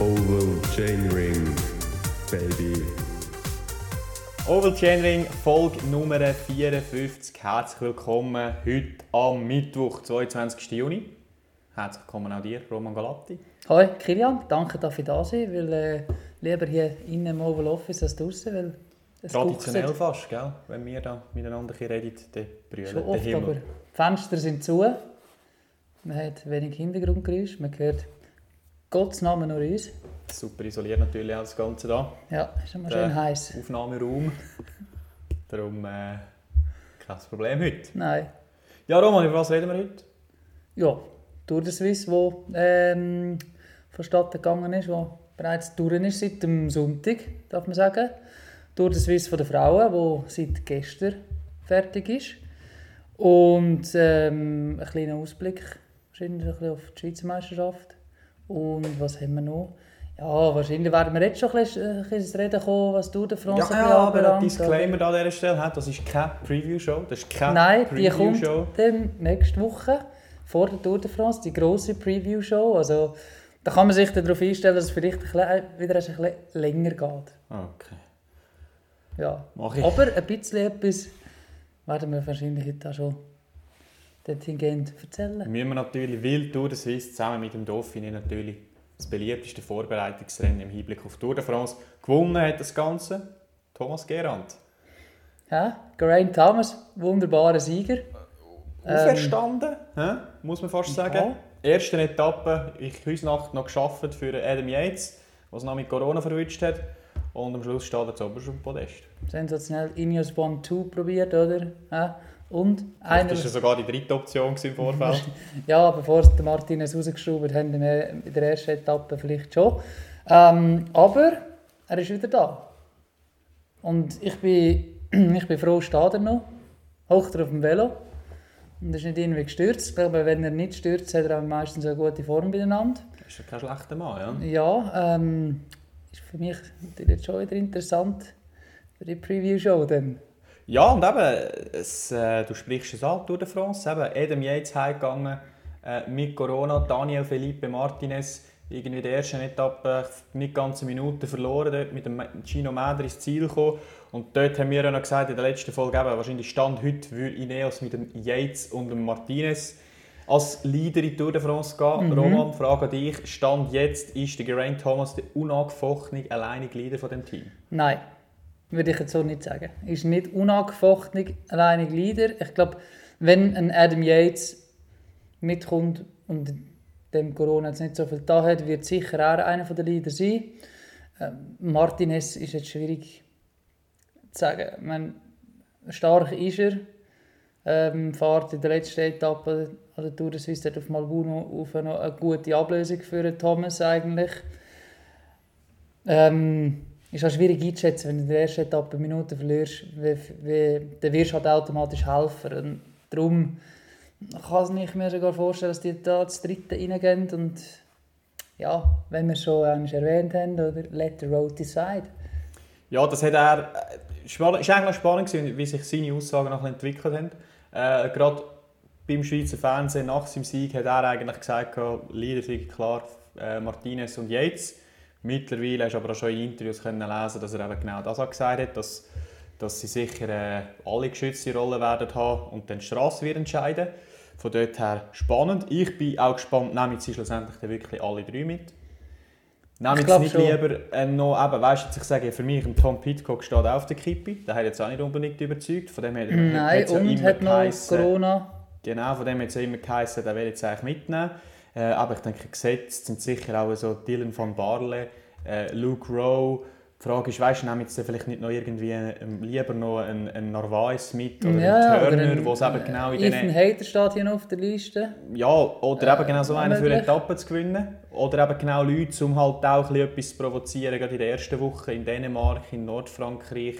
Oval Chainring, baby. Oval Chainring, Folge Nummer 54. Herzlich willkommen heute am Mittwoch, 22. Juni. Herzlich willkommen auch dir, Roman Galatti. Hoi Kilian, danke, dass ich da sein weil äh, lieber hier innen im Oval Office als draußen, weil es Traditionell guckt fast, gell? wenn wir da miteinander hier reden, dann brüllt schon oft, aber Himmel. die Fenster sind zu, man hat wenig Hintergrundgeräusch, man hört Gottes Namen nur uns. Super isoliert natürlich auch das Ganze da. Ja, ist immer Der schön heiß. Aufnahmeraum. Darum äh, kein Problem heute. Nein. Ja, Roman, über was reden wir heute? Ja, Tour de Suisse, wo ähm, vonstatten gegangen ist, wo bereits durch ist seit dem Sonntag, darf man sagen. Tour de Suisse von den Frauen, wo seit gestern fertig ist. Und ähm, ein kleiner Ausblick wahrscheinlich ein bisschen auf die Schweizer Meisterschaft. Und was haben wir noch? Ja, wahrscheinlich werden wir jetzt schon ein bisschen, ein bisschen Reden kommen, was Tour de France Ja, ja aber ein Disclaimer an dieser Stelle, das ist keine Preview-Show. Das ist keine Nein, die kommt dann nächste Woche vor der Tour de France, die grosse Preview-Show. Also, da kann man sich darauf einstellen, dass es vielleicht ein bisschen, wieder ein bisschen länger geht. Okay. Ja. Mach ich. Aber ein bisschen etwas werden wir wahrscheinlich heute auch schon dorthin erzählen. Müssen wir natürlich Wild Tour de Suisse zusammen mit dem Dauphiné natürlich das beliebteste Vorbereitungsrennen im Hinblick auf Tour de France. Gewonnen hat das Ganze Thomas Gerand. Ja, Geraint Thomas, wunderbarer Sieger. Auferstanden, hä? muss man fast sagen. Ja. Erste Etappe, ich Nacht noch geschafft für Adam Yates, was noch mit Corona verwünscht hat. Und am Schluss steht er zu oberst auf dem Podest. Sensationell Ineos One 2 probiert, oder? Ja. Und einer, Das war sogar die dritte Option im Vorfeld. Ja, bevor es der Martinez rausgeschraubt haben, in der in der ersten Etappe vielleicht schon. Ähm, aber er ist wieder da. Und ich bin, ich bin froh, steht er noch. Hocht er auf dem Velo. Und ist nicht irgendwie gestürzt. Ich glaube, wenn er nicht stürzt, hat er auch meistens eine gute Form beieinander. Das ist ja kein schlechter Mann, ja? Ja, ähm, ist für mich natürlich jetzt schon wieder interessant für die Preview-Show dann. Ja, und eben, es, äh, du sprichst es an, Tour de France. Eben, Adam Yates heimgegangen äh, mit Corona, Daniel Felipe Martinez irgendwie in der ersten Etappe nicht ganz eine Minute verloren, dort mit dem Gino Mäder ins Ziel gekommen. Und dort haben wir ja noch gesagt in der letzten Folge, eben, wahrscheinlich Stand heute würde Ineos mit dem Yates und dem Martinez als Leader in Tour de France gehen. Roman, Frage an dich. Stand jetzt ist der Geraint Thomas der unangefochtene, alleinige Leader von dem Team. Nein, würde ich jetzt so nicht sagen. Ist nicht unangefochten alleinig Leader. Ich glaube, wenn ein Adam Yates mitkommt und dem Corona jetzt nicht so viel da hat, wird sicher auch einer der Leader sein. Ähm, Martinez ist jetzt schwierig zu sagen. Ich meine, stark ist er. Ähm, fährt in der letzten Etappe an der Tour de Suisse auf Malbuno auf noch eine gute Ablösung für Thomas eigentlich. Ähm, ist auch schwierig einzuschätzen, wenn du in der ersten Etappe Minuten verlierst, wie, wie, dann wirst du halt automatisch helfen. Und darum kann ich mir sogar vorstellen, dass die da das dritte reingehen und ja, wenn wir es schon erwähnt haben, oder let the road decide. Ja, das hat er. War eigentlich noch spannend, wie sich seine Aussagen entwickelt haben. Äh, Gerade beim Schweizer Fernsehen nach seinem Sieg hat er eigentlich gesagt, Leader sind klar äh, Martinez und Yates. Mittlerweile hast du aber auch schon in Interviews können lesen, dass er eben genau das auch gesagt hat, dass, dass sie sicher äh, alle geschützte Rollen werden haben und dann die Straße wird entscheiden. Von dort her spannend. Ich bin auch gespannt, nehmen sie schlussendlich dann wirklich alle drei mit. Nehmen glaub nicht schon. lieber äh, noch, eben, weißt du, ich sage, für mich, Tom Pitcock steht auf der Kippe. Der hat jetzt auch nicht unbedingt überzeugt. Von dem her Nein, hat's ja und immer hat noch geheissen- Corona. Genau, von dem hat es ja immer geheißen, der will jetzt eigentlich mitnehmen. Äh, aber ich denke, gesetzt sind sicher auch so Dylan van Barle, äh, Luke Rowe. Die Frage ist, weißt du, nehmen jetzt vielleicht nicht noch irgendwie ähm, lieber noch einen, einen Narvaez mit oder Ja, einen oder Turner, ein- wo es eben genau in Ethan Hayter steht hier noch auf der Liste. ja, oder eben genau so äh, einen für möglich. Etappen zu gewinnen. Oder eben genau Leute, um halt auch ein bisschen etwas zu provozieren, gerade in der ersten Woche in Dänemark, in Nordfrankreich.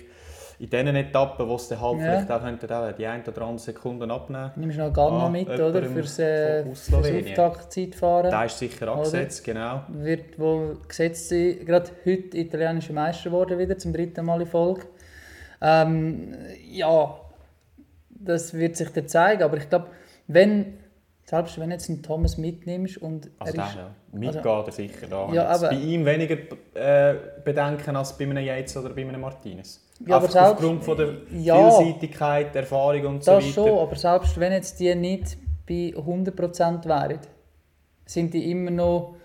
In diesen Etappen, wo es dann halt Ja. vielleicht auch könnte, auch die ein oder andere Sekunden abnehmen Nimmst du noch Ganna Ah, mit, oder? Fürs, äh, von- aus fürs. Auftaktzeitfahren. Der ist sicher angesetzt, genau. wird wohl gesetzt sein. Gerade heute italienischer Meister geworden wieder, zum dritten Mal in Folge. Ähm, ja, das wird sich dann zeigen. Aber ich glaube, wenn selbst wenn du jetzt einen Thomas mitnimmst und Also er ist... ja. Mitgeht er sicher. Da Ja, aber- bei ihm weniger äh, Bedenken als bei einem Yates oder bei einem Martinez. Ja, aber selbst- aufgrund von der Ja. Vielseitigkeit, Erfahrung und so Das weiter. schon, aber selbst wenn jetzt die nicht bei 100% wären, sind die immer noch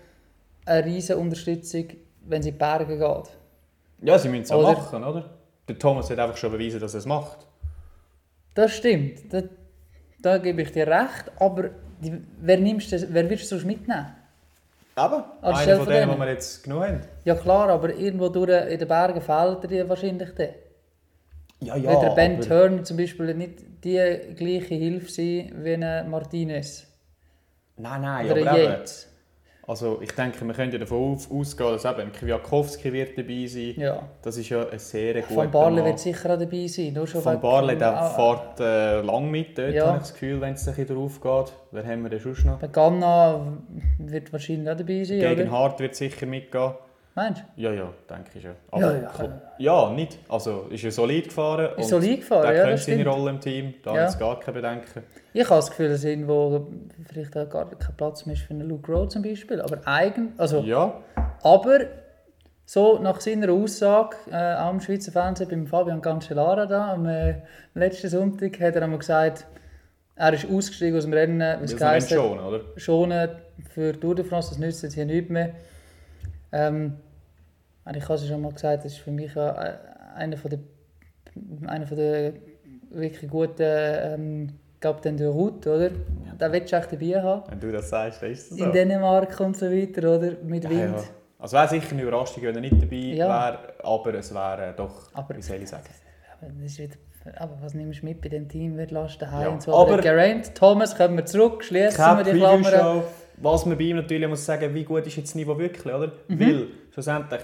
eine riesige Unterstützung, wenn sie in die Berge geht. Ja, sie müssen es auch Oder- machen, oder? Der Thomas hat einfach schon bewiesen, dass er es macht. Das stimmt, da, da gebe ich dir recht, aber die, wer, nimmst du, wer willst du sonst mitnehmen? Aber einer von von denen, die wir jetzt genug haben. Ja klar, aber irgendwo durch in den Bergen fehlt dir die wahrscheinlich dann. Ja, Wird der Ben aber- Turner zum Beispiel nicht die gleiche Hilfe sein wie ein Martinez Nein, nein, oder aber Yates. Also ich denke, wir können ja davon ausgehen, dass eben Kwiatkowski wird dabei sein. Ja. Das ist ja ein sehr guter Van Barle Mann. wird sicher auch dabei sein. Nur schon Van Barle, der Ah, fährt äh, lang mit dort, Ja. habe ich das Gefühl, wenn es ein bisschen drauf geht. Wer haben wir denn sonst noch? Ganna wird wahrscheinlich auch dabei sein, Gegen oder? Hart wird sicher mitgehen. Meinst Ja, ja, denke ich schon. Ja, ja. klar- ja, nicht. Also ist ja solid gefahren. Ist solid gefahren, Der ja, kennt seine. Rolle im Team, da Ja. habe ich gar keine Bedenken. du? Ich habe das Gefühl, dass irgendwo vielleicht auch gar kein Platz mehr ist für einen Luke Rowe zum Beispiel. Aber eigen, also, Ja, aber so nach seiner Aussage äh, auch im Schweizer Fernsehen beim Fabian Cancellara da am äh, letzten Sonntag hat er einmal gesagt, er ist ausgestiegen aus dem Rennen, es das geheißen sind hat, schon, oder? schonen für die Tour de France, das nützt jetzt hier nichts mehr. Ähm, und ich habe es schon mal gesagt, das ist für mich ja äh, einer von der, einer von der wirklich guten ähm, Captain de Route, oder? Den willst du echt dabei haben. Wenn du das sagst, dann ist es so. In Dänemark und so weiter, oder? Mit Ja, Wind. ja. Also wäre sicher eine Überraschung, wenn er nicht dabei Ja. wäre, aber es wäre doch, Aber- wie soll ich sagen? Aber, wieder, aber was nimmst du mit bei dem Team? Wer lässt daheim Ja, und so? aber- Aber Geraint, Thomas, kommen wir zurück, schließen wir die Klammern. Preview-Show. Was man bei ihm natürlich muss sagen, wie gut ist jetzt das Niveau wirklich, oder? Mhm. Weil, schlussendlich,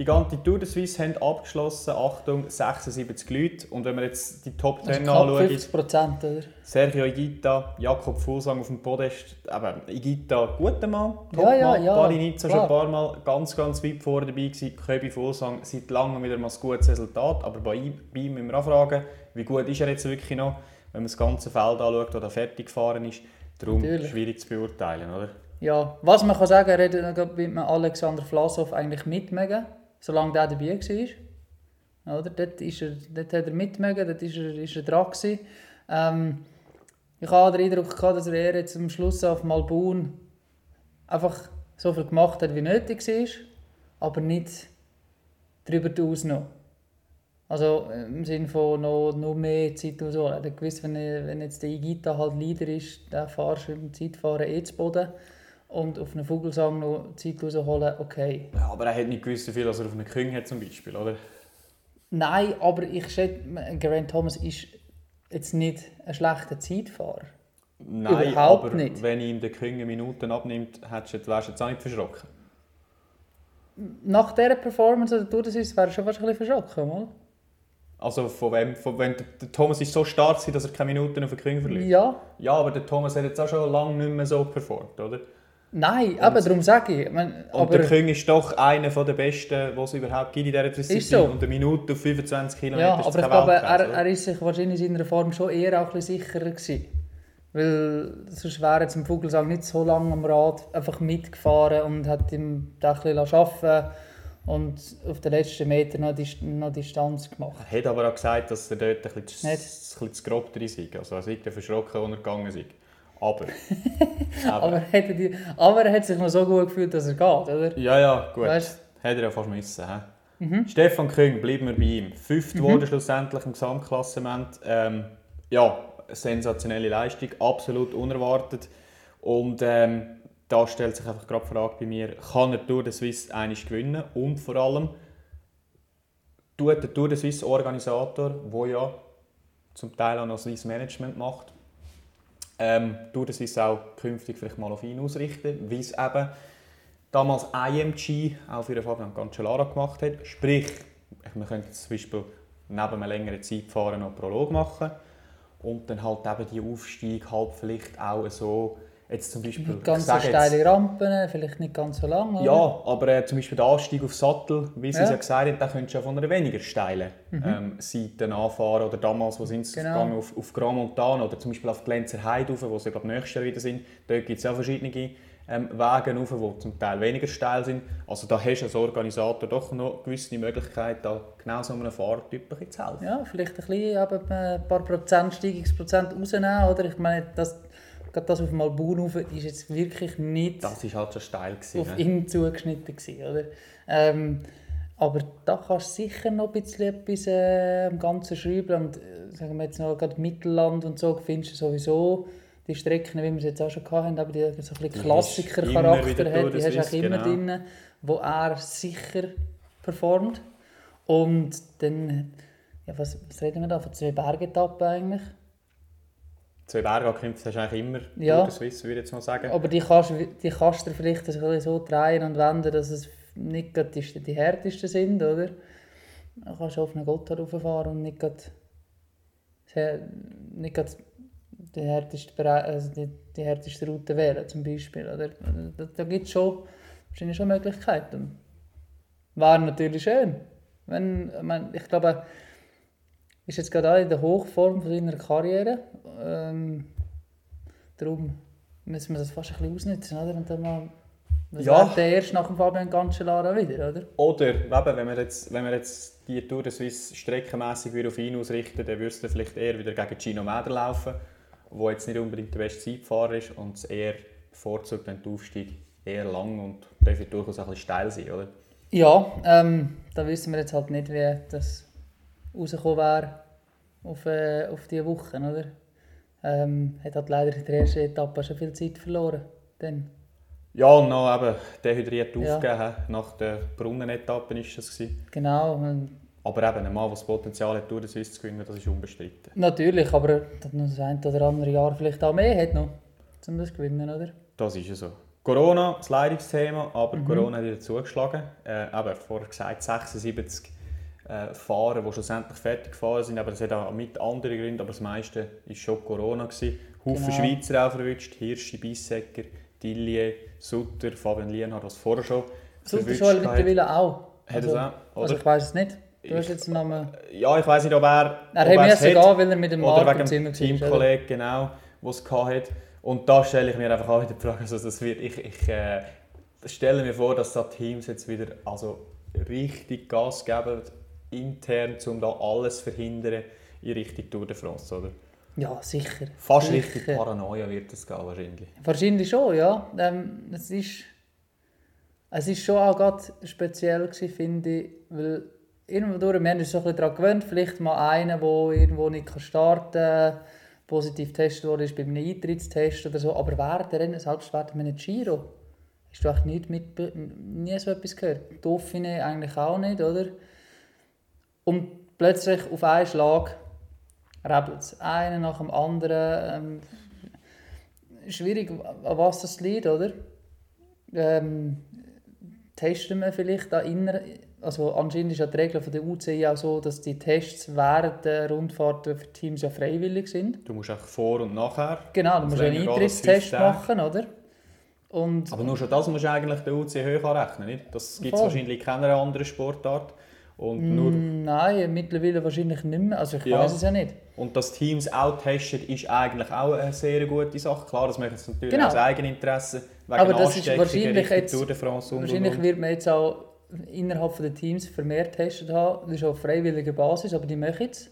die ganze Tour de Suisse haben abgeschlossen, Achtung, 76 Leute. Und wenn wir jetzt die Top 10 Also 50 Prozent, oder? Sergio Igita, Jakob Fuglsang auf dem Podest, eben, Igita, guter Mann, Ja, ja, Topmann, ja, Barinizza schon ein paar Mal ganz, ganz weit vorne dabei gewesen, Köbi Fuglsang seit langem wieder mal ein gutes Resultat, aber bei ihm, bei ihm müssen wir auch fragen, wie gut ist er jetzt wirklich noch, wenn man das ganze Feld anschaut, das er fertig gefahren ist, darum Natürlich. schwierig zu beurteilen, oder? Ja, was man kann sagen, noch mit Alexander Vlasov eigentlich mitmögen, solange der dabei war. Oder? Dort, ist er, dort hat er mitmögen, dort ist er, ist er dran. Ähm, ich habe den Eindruck gehabt, dass er jetzt am Schluss auf Malbun einfach so viel gemacht hat, wie nötig war, aber nicht darüber hinaus noch. Also im Sinne von noch, noch mehr Zeit und so. Er hat gewusst, wenn, wenn jetzt der Igita halt Leader ist, dann fahrst du im Zeitfahren eh zu Boden. Und auf einen Vogelsang noch Zeit rausholen, okay. Ja, aber er hat nicht gewusst, wie viel er auf einem Küng hat zum Beispiel, oder? Nein, aber ich schätze, Geraint Thomas ist jetzt nicht ein schlechter Zeitfahrer. Nein, Überhaupt aber nicht. wenn ihm der Küng Minuten abnimmt, hättest du jetzt, wärst du jetzt auch nicht verschrocken. Nach dieser Performance oder Tour de Suisse wäre er schon fast ein bisschen verschrocken, mal. Also von wem, von, wenn der, Thomas ist so stark dass er keine Minuten auf den Küng verliert. Ja, Ja, aber der Thomas hat jetzt auch schon lange nicht mehr so performt, oder? Nein, aber darum sage ich. meine, Und aber, der Küng ist doch einer der besten, die es überhaupt gibt in dieser Disziplin. So. Und eine Minute auf 25 Kilometer Ja, aber ich glaube, er, er ist sich wahrscheinlich in seiner Form schon eher auch ein bisschen sicherer gewesen. Weil sonst wäre jetzt im Vogelsang nicht so lange am Rad einfach mitgefahren und hat ihm da ein bisschen arbeiten und auf den letzten Meter noch, Dis noch Distanz gemacht. Er hat aber auch gesagt, dass er dort ein bisschen, zu- ein bisschen zu grob drin sei. Also er sei verschrocken, als er gegangen sei. Aber... aber Aber, hat er die, aber er hat sich noch so gut gefühlt, dass er geht, oder? ja, ja, gut. Weißt- Hätte er ja fast müssen. He? Stefan Küng, bleiben wir bei ihm. Fünft wurde schlussendlich im Gesamtklassement. Ähm, ja, sensationelle Leistung, absolut unerwartet. Und ähm, da stellt sich einfach gerade die Frage bei mir, kann er Tour de Suisse einig gewinnen? Und vor allem, tut der Tour de Suisse Organisator, der ja zum Teil auch noch Swiss Management macht, ähm, Tour de Suisse auch künftig vielleicht mal auf ihn ausrichten, wie es eben damals IMG auch für Fabian Cancellara gemacht hat. Sprich, man könnte zum Beispiel neben einem längeren Zeitfahren noch Prolog machen und dann halt eben die Aufstieg halt vielleicht auch so Jetzt zum Beispiel, Nicht ganz so steile jetzt, Rampen, vielleicht nicht ganz so lang. oder? ja, aber äh, zum Beispiel der Anstieg auf Sattel, wie sie Ja. es ja gesagt haben, den könntest du ja von einer weniger steilen ähm, Seite anfahren. Oder damals, wo sind sie Mhm. Genau. gegangen, auf, auf Grand Montana oder zum Beispiel auf die Lenzer Heide rauf, wo sie glaube nächstes Jahr wieder sind. Dort gibt es ja verschiedene ähm, Wege rauf, die zum Teil weniger steil sind. Also da hast du als Organisator doch noch gewisse Möglichkeit, da genau so einem Fahrertyp zu helfen. Ja, vielleicht ein, bisschen, ein paar Prozent Steigungsprozent rausnehmen. Oder? Ich meine, das, gerade das auf dem rauf ist jetzt wirklich nicht Das war halt schon steil. Gewesen, auf ne? ihn zugeschnitten. Gewesen, oder? Ähm, aber da kannst du sicher noch ein bisschen etwas äh, am Ganzen schrauben. Und äh, sagen wir jetzt noch, gerade Mittelland und so, findest du sowieso die Strecken, wie wir es jetzt auch schon hatten, aber die so ein bisschen Klassiker-Charakter hat, die hast du auch immer genau. drin, wo er sicher performt. Und dann, ja, was, was reden wir da, von zwei Bergetappen eigentlich? Zwei Bergangkämpfe hast du eigentlich immer Ja. den Swiss, würde ich jetzt mal sagen. Aber die kannst, die kannst du vielleicht ein bisschen so drehen und wenden, dass es nicht gerade die, die härtesten sind, oder? Dann kannst du auf einen Gotthard rauffahren und nicht gerade, sehr- nicht gerade die, härteste, also die, die härteste Route wählen, zum Beispiel. Oder? Da, da gibt es schon, wahrscheinlich schon Möglichkeiten. Wäre natürlich schön. Wenn, ich, meine, ich glaube, ist jetzt gerade auch in der Hochform von seiner Karriere. Ähm, darum müssen wir das fast ein bisschen ausnutzen, oder? Und dann mal, was Ja. der erst nach dem Fabian Cancellara wieder, oder? Oder eben, wenn wir jetzt, wenn wir jetzt die Tour de Suisse streckenmässig wieder auf ihn ausrichten, dann würdest du vielleicht eher wieder gegen Gino Mäder laufen, der jetzt nicht unbedingt der beste Zeitfahrer ist und es eher bevorzugt, wenn der Aufstieg eher lang und darf ja durchaus auch ein bisschen steil sein, oder? Ja, ähm, da wissen wir jetzt halt nicht, wie das rausgekommen wäre auf, äh, auf diese Woche, oder? Ähm, hat halt leider in der ersten Etappe schon viel Zeit verloren. Dann. Ja, und noch eben dehydriert Ja. aufgegeben, nach der Brunnenetappe war das. Gewesen. Genau, Aber eben, ein Mann, der das Potenzial hat, Tour de Suisse zu gewinnen, das ist unbestritten. natürlich, aber er das ein oder andere Jahr vielleicht auch mehr hat noch, um das zu gewinnen, oder? Das ist ja so. Corona, das Leidungsthema, aber Mhm. Corona hat wieder zugeschlagen. Äh, eben, vorher gesagt, 76 äh, Fahrer, die schlussendlich fertig gefahren sind, aber das hat auch mit anderen Gründen, aber das meiste war schon Corona. Gewesen. Haufen Genau. Schweizer auch verwünscht, Hirschi, Bissecker, Dillier, Sutter, Fabian Lienhardt, was vorher schon Sutter schon mittlerweile auch. Hat Also, er auch, also ich weiß es nicht. Du hast jetzt den Namen... Ja, ich weiß nicht, ob er, Er ob hat müssen gehen, weil er mit dem Marc im Zimmer? Teamkollegen, genau, der es hatte. Und da stelle ich mir einfach auch wieder die Frage, also das wird, ich, ich äh, stelle mir vor, dass da Teams jetzt wieder also richtig Gas geben, intern, um da alles zu verhindern in Richtung Tour de France, oder? Ja, sicher. Fast sicher. richtig Paranoia wird das gehen, wahrscheinlich. Wahrscheinlich schon, ja. Ähm, es ist, es ist schon auch gerade speziell gewesen, finde ich, weil irgendwo durch, wir haben uns so ein bisschen daran gewöhnt, vielleicht mal einer, der irgendwo nicht starten kann, positiv getestet wurde, ist bei einem Eintrittstest oder so, aber während der Rennen, selbst während einem Giro, hast du eigentlich nicht mit, nie so etwas gehört. Dauphine eigentlich auch nicht, oder? Und plötzlich auf einen Schlag rebelt es einen nach dem anderen. Ähm, schwierig, an was das liegt, oder? Ähm, testen wir vielleicht da inner, also anscheinend ist ja die Regel von der UCI auch so, dass die Tests während der Rundfahrten für Teams ja freiwillig sind. Du musst auch vor und nachher. Genau, du musst einen Eintrittstest machen, oder? Und Aber nur schon das musst du eigentlich der UC hoch anrechnen, nicht? Das gibt es wahrscheinlich in keiner anderen Sportart. Und nur Nein, mittlerweile wahrscheinlich nicht mehr. Also ich Ja. weiß es ja nicht. Und dass Teams auch testen, ist eigentlich auch eine sehr gute Sache. Klar, das machen sie natürlich Genau. aus Eigeninteresse, wegen Aber das ist wahrscheinlich jetzt- Tour de France und, Wahrscheinlich und, und. wird man jetzt auch innerhalb der Teams vermehrt getestet haben. Das ist auf freiwilliger Basis, aber die machen es.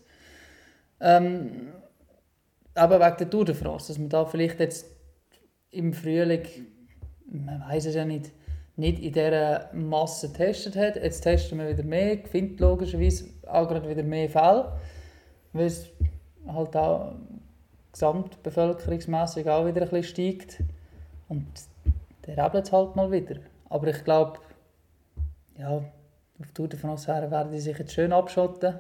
Ähm, aber wegen der Tour de France, dass man da vielleicht jetzt im Frühling, man weiß es ja nicht, nicht in dieser Masse getestet hat. Jetzt testen wir wieder mehr, findet logischerweise auch gerade wieder mehr Fälle, weil es halt auch gesamtbevölkerungsmässig auch wieder ein bisschen steigt. Und der rebelt es halt mal wieder. Aber ich glaube, ja, auf Tour de France her werden die sich jetzt schön abschotten,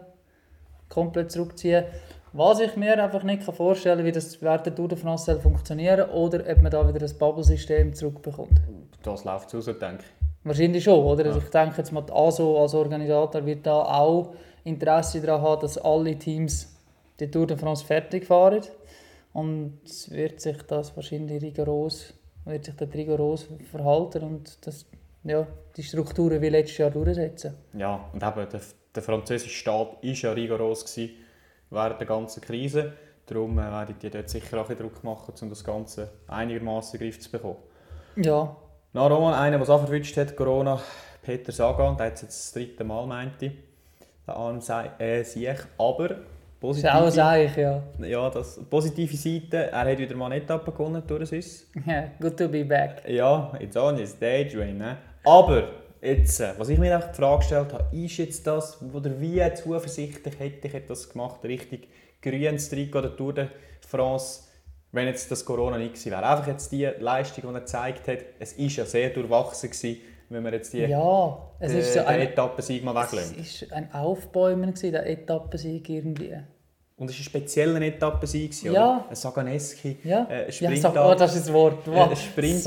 komplett zurückziehen. Was ich mir einfach nicht vorstellen kann, wie das während der Tour de France funktionieren oder ob man da wieder das Bubble-System zurückbekommt. Das läuft raus, denke ich. Wahrscheinlich schon, oder? Also Ja. ich denke jetzt mal, ASO als Organisator wird da auch Interesse daran haben, dass alle Teams die Tour de France fertig fahren. Und es wird sich das wahrscheinlich rigoros, wird sich das rigoros verhalten und das, ja, die Strukturen wie letztes Jahr durchsetzen. Ja, und eben, der, der französische Staat war ja rigoros gewesen während der ganzen Krise. Darum äh, werden die dort sicher auch Druck machen, um das Ganze einigermaßen in den Griff zu bekommen. Ja, Na, Roman, einer, der es auch verwünscht hat, Corona, Peter Sagan, der hat es jetzt das dritte Mal, meinte ich. Der arme sei, äh, Sieg. Aber, ist auch ein positive, Seich, ja. ja, das, positive Seite, er hat wieder mal eine Etappe gewonnen durch Swiss. ja. Good to be back. Ja, it's on his stage win. Ne? Aber, jetzt, äh, was ich mir einfach die Frage gestellt habe, ist jetzt das, oder wie zuversichtlich hätte ich das gemacht, richtig grünes Trikot der Tour de France, wenn jetzt das Corona nicht gewesen wäre. Einfach jetzt die Leistung, die er gezeigt hat, es ist ja sehr durchwachsen gewesen, wenn wir jetzt die Ja, es ist so ein, Etappensieg mal es weglassen. ist ein Aufbäumen gewesen, der Etappensieg irgendwie. Und es war ein spezieller Etappensieg, Ja. oder? Ein Saganeski, Ja, äh, ja Sprint oh, das ist das Wort. Äh, Wow. ein Sprint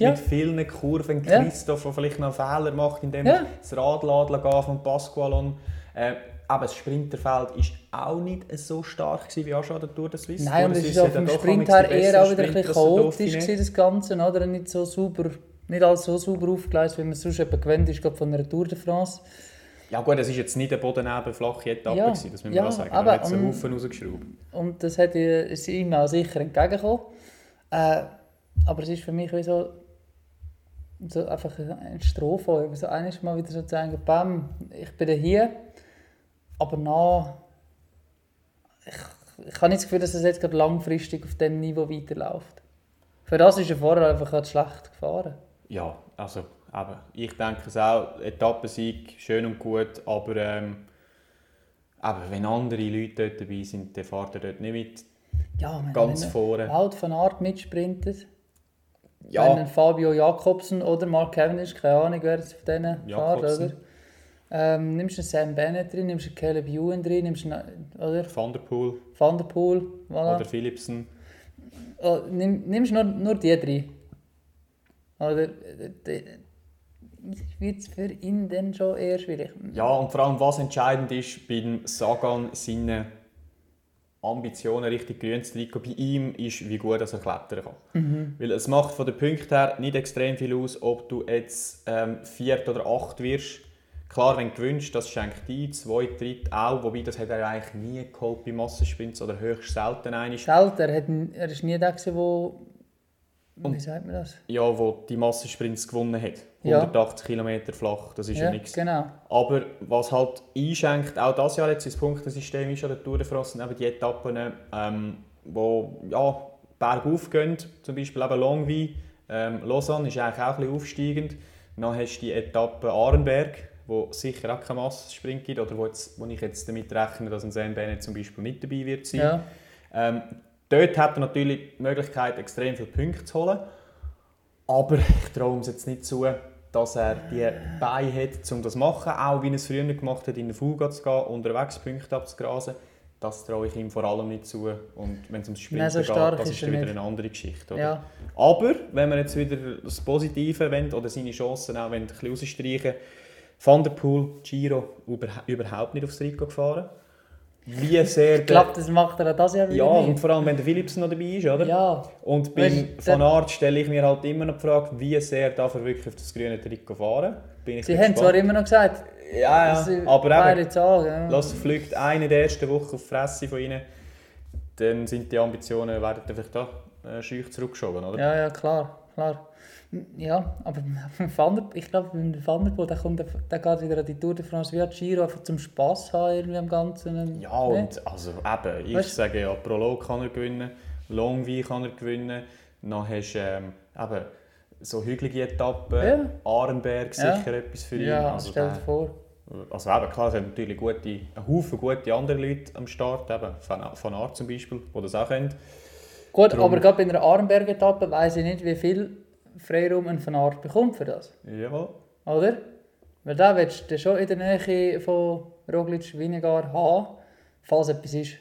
ja. mit vielen Kurven. Ja. Christoph, der vielleicht noch einen Fehler macht, indem Ja. er das Radladen von Pasqualon. Äh, aber das Sprinterfeld war auch nicht so stark gewesen wie auch schon an der Tour de Suisse. Nein, und es ist Suisse auf dem Sprint her eher auch wieder ein bisschen das chaotisch gewesen, das Ganze, oder? Nicht so sauber, nicht alles so sauber aufgeleistet, wie man es sonst etwa gewöhnt ist, gerade von einer Tour de France. Ja gut, es war jetzt nicht eine bodennebenflache Etappe, Ja, gewesen, das müssen wir ja, auch sagen. aber, Da hat es einen Haufen rausgeschraubt. Und das hat ist ihm auch sicher entgegengekommen. Äh, aber es ist für mich wie so, so einfach ein Strophe, so eines Mal wieder so zu sagen, bam, ich bin hier, aber nach, ich, ich habe nicht das Gefühl, dass es jetzt gerade langfristig auf diesem Niveau weiterläuft. Für das ist er vorher einfach schlecht gefahren. Ja, also eben, ich denke es auch, Etappensieg, schön und gut, aber ähm, eben, wenn andere Leute dort dabei sind, dann fährt er dort nicht mit Ja, wenn, ganz wenn vorne. Wout van Aert mitsprintet, wenn Ja, ein Fabio Jakobsen oder Mark Cavendish, keine Ahnung, wer es von denen fährt, Jakobsen. oder? Ähm, nimmst du Sam Bennett drin, nimmst du Caleb Ewan drin, nimmst du oder? Van der Poel Van der Poel, voilà. oder Philipsen. Oh, nimm, nimmst nur, nur die drei. Oder wird es für ihn dann schon eher schwierig. Ja, und vor allem, was entscheidend ist beim Sagan, seine Ambitionen Richtung grünes Trikot bei ihm ist, wie gut er klettern kann. Weil es macht von den Punkten her nicht extrem viel aus, ob du jetzt ähm, viert oder acht wirst. Klar, wenn gewünscht, das schenkt ein, zwei, dritt auch, wobei das hat er eigentlich nie geholt bei Massensprints oder höchst selten einmal. Selten, er, hat, er ist nie der, gewesen, wo... Wie Und- sagt man das? Ja, wo die Massensprints gewonnen hat. Ja. 180 km flach, das ist ja, nichts. genau. Aber was halt einschenkt, auch das Jahr jetzt das Punktesystem ist an der Tour de France, sind eben die Etappen, ähm, wo ja, bergauf gehen, zum Beispiel eben Longwy, ähm, Lausanne ist eigentlich auch ein bisschen aufsteigend. Dann hast du die Etappe Arenberg, wo sicher auch kein Massensprint gibt, oder wo, jetzt, wo ich jetzt damit rechne, dass ein Sam Bennett zum Beispiel nicht dabei wird sein. Ja. Ähm, dort hat er natürlich die Möglichkeit, extrem viele Punkte zu holen. Aber ich traue ihm jetzt nicht zu, dass er die Beine hat, um das zu machen. Auch wie er es früher gemacht hat, in den Fuga zu gehen, unterwegs Punkte abzugrasen. Das traue ich ihm vor allem nicht zu. Und wenn es ums Sprinten so geht, das ist ist er wieder nicht. eine andere Geschichte. Ja. Aber wenn wir jetzt wieder das Positive wollen, oder seine Chancen auch wollen, ein bisschen rausstreichen Van der Poel, Giro, über, überhaupt nicht aufs Trikot gefahren. Wie sehr Ich glaube, das macht er auch das Jahr wieder ja, und vor allem, wenn der Philipsen noch dabei ist, oder? Ja, Und beim Van Aert stelle ich mir halt immer noch die Frage, wie sehr darf er wirklich auf das grüne Trikot fahren? Bin ich sie haben zwar immer noch gesagt, Ja, ja, aber eben, Zahlen, ja. lass fliegt eine der ersten Woche auf die Fresse von ihnen, dann sind die Ambitionen, werden vielleicht da äh, schüch zurückgeschoben, oder? Ja, ja, klar, klar. Ja, aber Van der, ich glaube, mit Van der Poel, der, kommt, der geht wieder an die Tour de France wie an die Giro, einfach zum Spass haben irgendwie am Ganzen. Ja, und also eben, ich Weißt- sage ja, Prolog kann er gewinnen, Longwy kann er gewinnen, dann hast du ähm, eben so hügelige Etappen, Ja. Arenberg Ja. sicher etwas für ihn. Ja, also stell dir vor. Also eben, klar, es haben natürlich gute, einen Haufen gute andere Leute am Start, eben Van Van Aert zum Beispiel, die das auch können. Gut, Drum- aber gerade bei einer Arnberg-Etappe weiss ich nicht, wie viel Freiraum ein Van Aert bekommt für das. Jawohl. Oder? Weil da willst du schon in der Nähe von Roglic, Vinegar haben, falls etwas ist.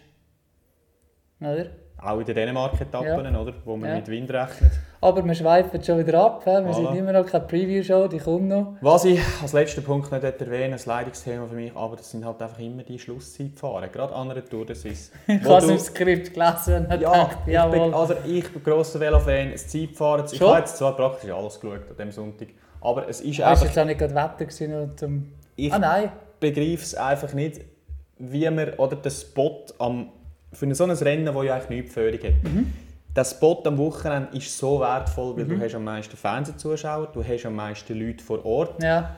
Oder? Auch in den Dänemark-Etappen, oder? wo man Ja. mit Wind rechnet. Aber wir schweifen schon wieder ab. Wir Voilà. sind immer noch keine Preview-Show, die kommt noch. Was ich als letzten Punkt nicht erwähnen ein Leidungsthema für mich, aber das sind halt einfach immer die Schlusszeitfahren, gerade an einer Tour de Suisse. Ich habe es im Skript gelesen und Ja, gedacht, ich bin, jawohl. also ich bin grosser Velo-Fan, das Zeitfahren, ich Schon? habe jetzt zwar praktisch alles geschaut an diesem Sonntag, aber es ist Das war einfach, jetzt auch nicht gerade Wetter gewesen, zum... ich Ah nein, begreife es einfach nicht, wie man, oder der Spot am, für so ein Rennen, das ja eigentlich nichts Förderung hat, Mhm. Der Spot am Wochenende ist so wertvoll, weil du hast am meisten Fernsehzuschauer, du hast am meisten Leute vor Ort, ja.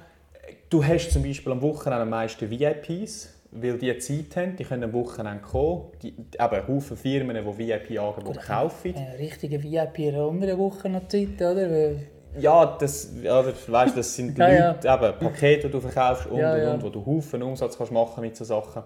Du hast zum Beispiel am Wochenende am meisten VIPs, weil die Zeit haben, die können am Wochenende kommen. Die, eben Haufen Firmen, die VIP-Angebote kaufen. Ein richtiger VIP in der anderen Woche noch Zeit, oder? Weil, Ja, das, ja, das, weißt, das sind Ja, ja. Leute, eben, Pakete, die du verkaufst und, Ja, und, ja. und, wo du Haufen Umsatz kannst machen mit so Sachen.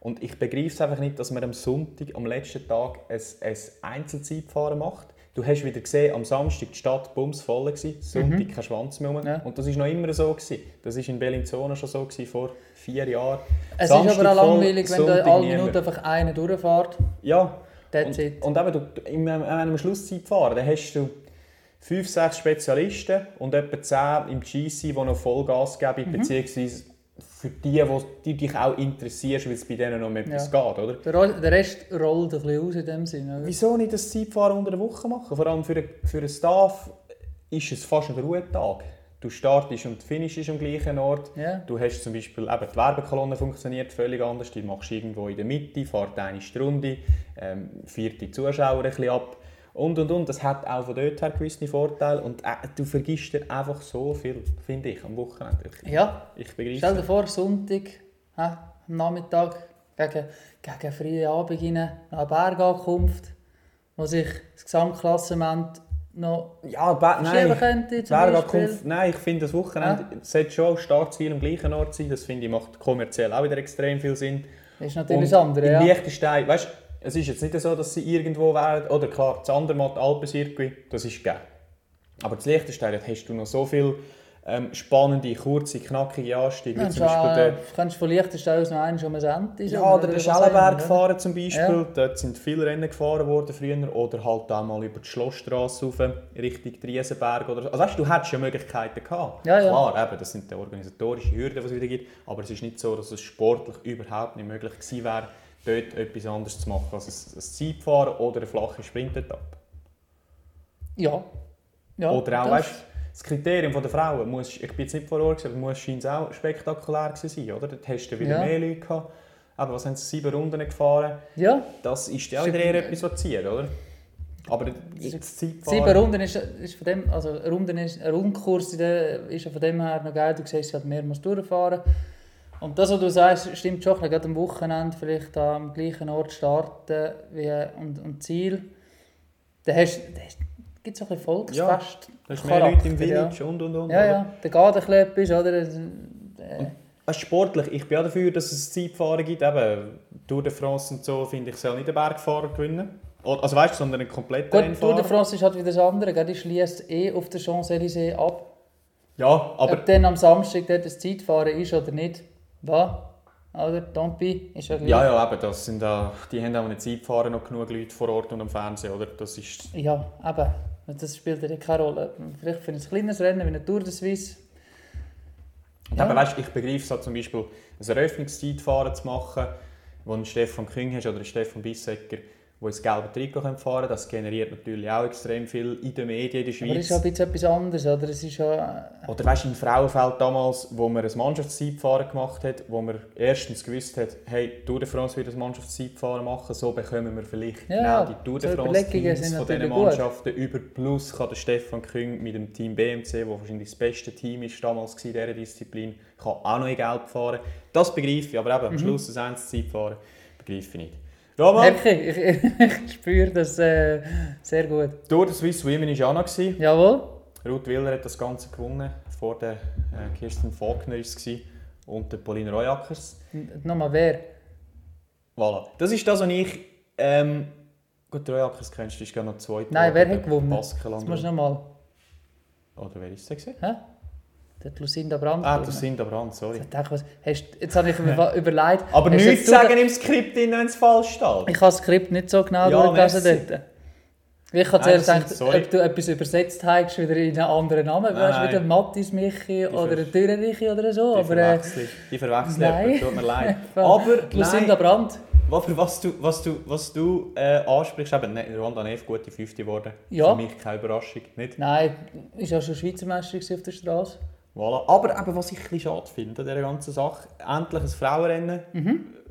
Und ich begreife es einfach nicht, dass man am Sonntag, am letzten Tag, ein, ein Einzelzeitfahren macht. Du hast wieder gesehen, am Samstag die Stadt bums voll gewesen, Sonntag kein Schwanz mehr rum. Mhm. Ja. Und das war noch immer so. Gewesen. Das war in Bellinzona schon so gewesen, vor vier Jahren. es Samstag ist aber auch voll, langweilig, wenn da Sonntag alle niemand. Minuten einfach einer durchfährt. Ja, That's und, it. und eben, du, in einem, in einem Schlusszeitfahren, da hast du fünf, sechs Spezialisten und etwa zehn im GC, die noch Vollgas geben, Mhm. beziehungsweise für die, wo die dich auch interessierst, weil es bei denen noch um etwas geht, oder? Der, der Rest rollt ein bisschen aus in dem Sinne. Oder? Wieso nicht das Zeitfahren unter der Woche machen? Vor allem für, einen- für einen Staff ist es fast ein Ruhetag. Du startest und finishst am gleichen Ort. Ja. Du hast zum Beispiel, eben, die Werbekolonne funktioniert völlig anders. Die machst du irgendwo in der Mitte, fährt eine Stunde, ähm, viert die Zuschauer ein bisschen ab und und und. Das hat auch von dort her gewisse Vorteile und äh, du vergisst dir einfach so viel, finde ich, am Wochenende. Ich, Ja, ich begreife stell dir vor, Sonntag, hä, am Nachmittag, gegen, gegen frühen Abend rein, eine Bergankunft, wo sich das Gesamtklassement noch Ja, nein. könnte. Bergankunft, nein, ich finde das Wochenende sollte schon Startziel am gleichen Ort sein. Das finde ich macht kommerziell auch wieder extrem viel Sinn. Das ist natürlich Und das andere, in ja. Liechtenstein, weißt es ist jetzt nicht so, dass sie irgendwo wären, oder klar, das Andermatt Alpensircuit, das ist gegeben. Aber das Liechtenstein, hast du noch so viele ähm, spannende, kurze, knackige Anstiege, zum Beispiel du der, kannst von Liechtenstein aus noch einen schon mal Senti ja, oder der Schellenberg gefahren zum Beispiel. Ja. Dort sind viele Rennen gefahren worden früher. Oder halt auch mal über die Schlossstraße rauf, Richtung Driesenberg. Oder so. Also weißt du, hättest ja Möglichkeiten gehabt. Ja, ja. Klar, eben, das sind die organisatorischen Hürden, die es wieder gibt. Aber es ist nicht so, dass es sportlich überhaupt nicht möglich gewesen wäre, dort etwas anderes zu machen als ein, ein Zeitfahren oder eine flache Sprintetappe. Ja. ja oder auch, das- weißt das Kriterium der Frauen, muss, ich bin jetzt nicht vor Ort, aber muss scheint auch spektakulär gewesen sein, oder? Dort hast du wieder Ja. mehr Leute gehabt. Aber was haben sie, sieben Runden gefahren? Ja, Das ist ja wieder eher etwas, was zieht, oder? Aber das Zeitfahren... sieben Runden ist, ist von dem, also Runden ist, ein Rundkurs ist ja von dem her noch geil. Du siehst halt mehrmals durchfahren. Und das, was du sagst, stimmt schon. Gerade am Wochenende vielleicht am gleichen Ort starten wie, und, und Ziel. Da hast da gibt es ein bisschen Volksfest. Da hast mehr Leute im Village und und und. Ja, oder? ja, da geht ein bisschen etwas, oder? Äh, Weißt, sportlich, ich bin auch dafür, dass es Zeitfahren gibt. Eben, Tour de France und so, finde ich, soll nicht der Bergfahrer gewinnen. Also weißt du, sondern ein kompletter Gut, Tour Rennfahrer. de France ist halt wieder das andere. gell? Die schließt eh auf der Champs-Élysées ab. Ja, aber Ob dann am Samstag dort das Zeitfahren ist oder nicht, was? Oder? Pis, ist ja gleich. ja, ja, eben, das sind auch, die haben auch nicht Zeitfahren noch genug Leute vor Ort und am Fernsehen, oder? Das ist... Ja, eben. Das spielt ja keine Rolle. Vielleicht für ein kleines Rennen wie eine Tour de Suisse. Und Ja. eben, weißt, ich begreife es halt zum Beispiel, ein Eröffnungszeitfahren zu machen, wo einen Stefan Küng hast oder einen Stefan Bissecker, die ins gelbe Trikot fahren können. Das generiert natürlich auch extrem viel in den Medien in der Aber es ist Schweiz. ja etwas anderes. Oder? Es ist ja, Oder weißt du, im Frauenfeld damals, wo man ein Mannschaftszeitfahren gemacht hat, wo man erstens gewusst hat, hey, Tour de France wird ein Mannschaftszeitfahren machen, so bekommen wir vielleicht Ja, genau die Tour de France Überlegungen Teams sind von diesen natürlich gut. Mannschaften über Plus kann der Stefan Küng mit dem Team BMC, wo wahrscheinlich das beste Team ist damals in dieser Disziplin, kann auch noch in Gelb fahren. Das begreife ich, aber eben am Mhm. Schluss das Einzelzeitfahren begreife ich nicht. Merke ich, ich, ich spüre das äh, sehr gut. Tour de Swiss Women war gewesen. Jawohl. Ruth Willer hat das Ganze gewonnen. Vor der äh, Kirsten Faulkner war es und der Pauline Royackers. Nochmal wer? Voilà. Das ist das, was ich. Ähm, gut, Royackers kennst du, ist gerade noch zweite. Nein, wer hat gewonnen? Jetzt musst du nochmal. Oder wer ist gewesen? Hä? Der Lucinda Brandt. Ah, aber dran, sorry. Ich dachte, was, hast, jetzt habe ich mir überlegt. Aber nichts sagen im Skript, wenn es falsch steht. Ich habe das Skript nicht so genau Ja, durchgelesen dort. Ich habe zuerst gedacht, sorry. ob du etwas übersetzt hast, wieder in einen anderen Namen. Nein, Weißt du, wieder Mattis Michi oder Dürerichi oder so. Die Aber äh, verwechsel ich. Die verwechsel nein. tut mir leid. Aber Lucinda Brandt. aber was du, was du, was du äh, ansprichst, eben, Rwanda Neff, gute Fünfte geworden. Ja. Für mich keine Überraschung, nicht? Nein, ist ja schon Schweizer Meister auf der Straße. Voilà. Aber eben, was ich ein bisschen schade finde an dieser ganzen Sache, endlich ein Frauenrennen.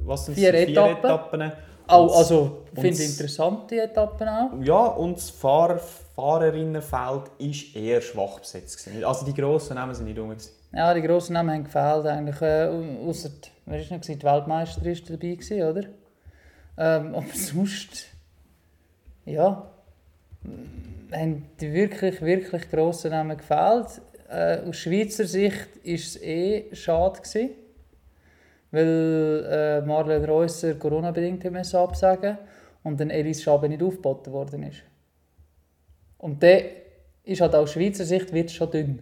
Was sind Mhm. Vier es? Etappen. Etappen. Auch, also, und- finde ich interessante Etappen auch. Ja, und das Fahr Fahrerinnenfeld war eher schwach besetzt. gewesen. Also die grossen Namen sind nicht rum. Ja, die grossen Namen haben gefehlt eigentlich. Äh, die- wer noch gewesen? Die Weltmeister ist dabei gewesen, oder? Ähm, aber sonst, ja, haben die wirklich, wirklich grossen Namen gefehlt. Äh, aus Schweizer Sicht war es eh schade gewesen, weil äh, Marlene Reusser Corona-bedingt müssen absagen und dann Elis Schabe nicht aufgeboten worden ist. Und der ist halt aus Schweizer Sicht wird schon dünn.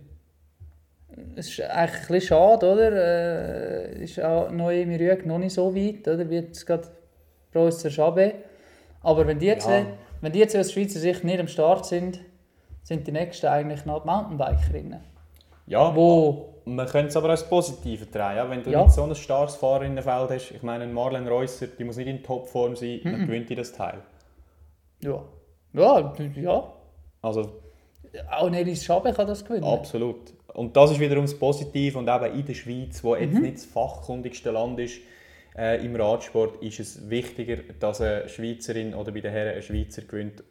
Es ist eigentlich ein bisschen schade, oder? Äh, ist auch Noemi Rüegg noch nicht so weit, oder? Wie jetzt gerade Professor Schabe. Aber wenn die, jetzt, Ja. wenn die jetzt aus Schweizer Sicht nicht am Start sind, sind die nächsten eigentlich noch die Mountainbikerinnen. Ja, Wo, man könnte es aber als Positive drehen. Wenn du Ja. nicht so ein starkes Fahrerinnenfeld hast, ich meine, Marlene Reusser, die muss nicht in Topform sein, Mhm. dann gewinnt die das Teil. ja, ja, ja. Also Auch Nelis Schabe kann das gewinnen. absolut. Und das ist wiederum das Positive und eben in der Schweiz, wo Mhm. jetzt nicht das fachkundigste Land ist äh, im Radsport, ist es wichtiger, dass eine Schweizerin oder bei den Herren ein Schweizer gewinnt,